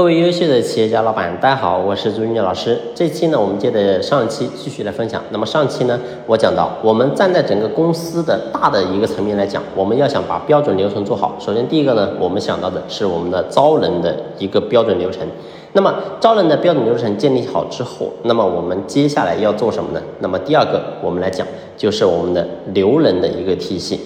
各位优秀的企业家老板，大家好，我是朱军老师。这期呢，我们接着上期继续来分享。那么上期呢，我讲到，我们站在整个公司的大的一个层面来讲，我们要想把标准流程做好，首先第一个呢，我们想到的是我们的招人的一个标准流程。那么招人的标准流程建立好之后，那么我们接下来要做什么呢？那么第二个，我们来讲就是我们的留人的一个体系。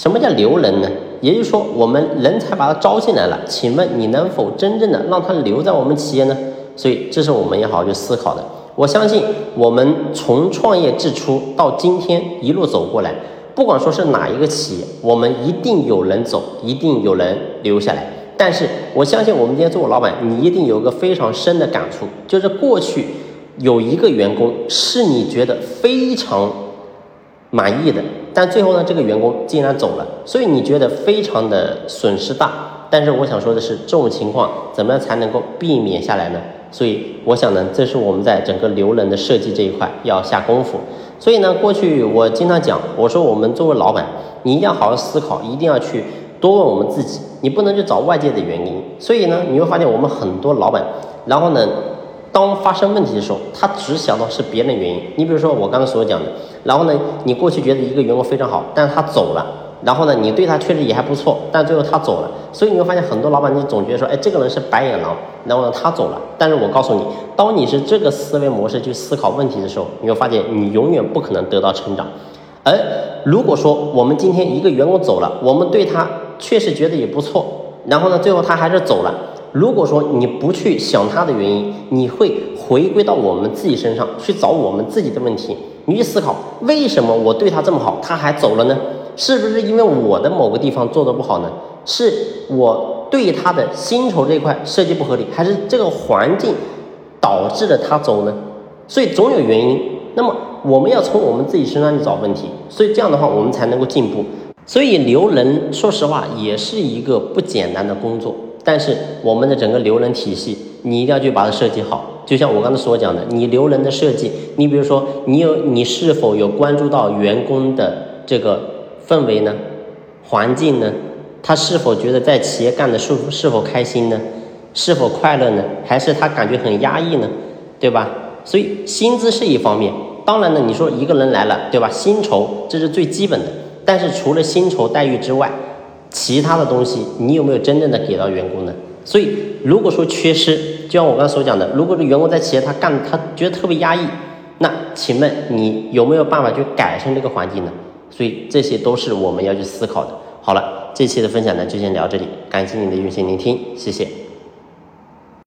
什么叫留人呢？也就是说，我们人才把他招进来了，请问你能否真正的让他留在我们企业呢？所以这是我们要好好去思考的。我相信我们从创业之初到今天一路走过来，不管说是哪一个企业，我们一定有人走，一定有人留下来。但是我相信我们今天做老板，你一定有个非常深的感触，就是过去有一个员工是你觉得非常。满意的，但最后呢，这个员工竟然走了，所以你觉得非常的损失大。但是我想说的是，这种情况怎么样才能够避免下来呢？所以我想呢，这是我们在整个留人的设计这一块要下功夫。所以呢，过去我经常讲，我说我们作为老板，你一定要好好思考，一定要去多问我们自己，你不能去找外界的原因。所以呢，你会发现我们很多老板，然后呢。当发生问题的时候，他只想到是别人的原因。你比如说我刚刚所讲的，然后呢，你过去觉得一个员工非常好，但是他走了，然后呢，你对他确实也还不错，但最后他走了，所以你会发现很多老板你总觉得说，哎，这个人是白眼狼，然后呢他走了。但是我告诉你，当你是这个思维模式去思考问题的时候，你会发现你永远不可能得到成长。而如果说我们今天一个员工走了，我们对他确实觉得也不错，然后呢，最后他还是走了。如果说你不去想他的原因，你会回归到我们自己身上去找我们自己的问题。你去思考，为什么我对他这么好，他还走了呢？是不是因为我的某个地方做的不好呢？是我对他的薪酬这一块设计不合理，还是这个环境导致了他走呢？所以总有原因。那么我们要从我们自己身上去找问题，所以这样的话我们才能够进步。所以留人，说实话也是一个不简单的工作。但是我们的整个留人体系，你一定要去把它设计好。就像我刚才所讲的，你留人的设计，你比如说，你有你是否有关注到员工的这个氛围呢？环境呢？他是否觉得在企业干的是是否开心呢？是否快乐呢？还是他感觉很压抑呢？对吧？所以薪资是一方面，当然呢，你说一个人来了，对吧？薪酬这是最基本的，但是除了薪酬待遇之外，其他的东西，你有没有真正的给到员工呢？所以，如果说缺失，就像我刚才所讲的，如果这员工在企业他干他觉得特别压抑，那请问你有没有办法去改善这个环境呢？所以这些都是我们要去思考的。好了，这期的分享呢就先聊这里，感谢你的用心聆听，谢谢。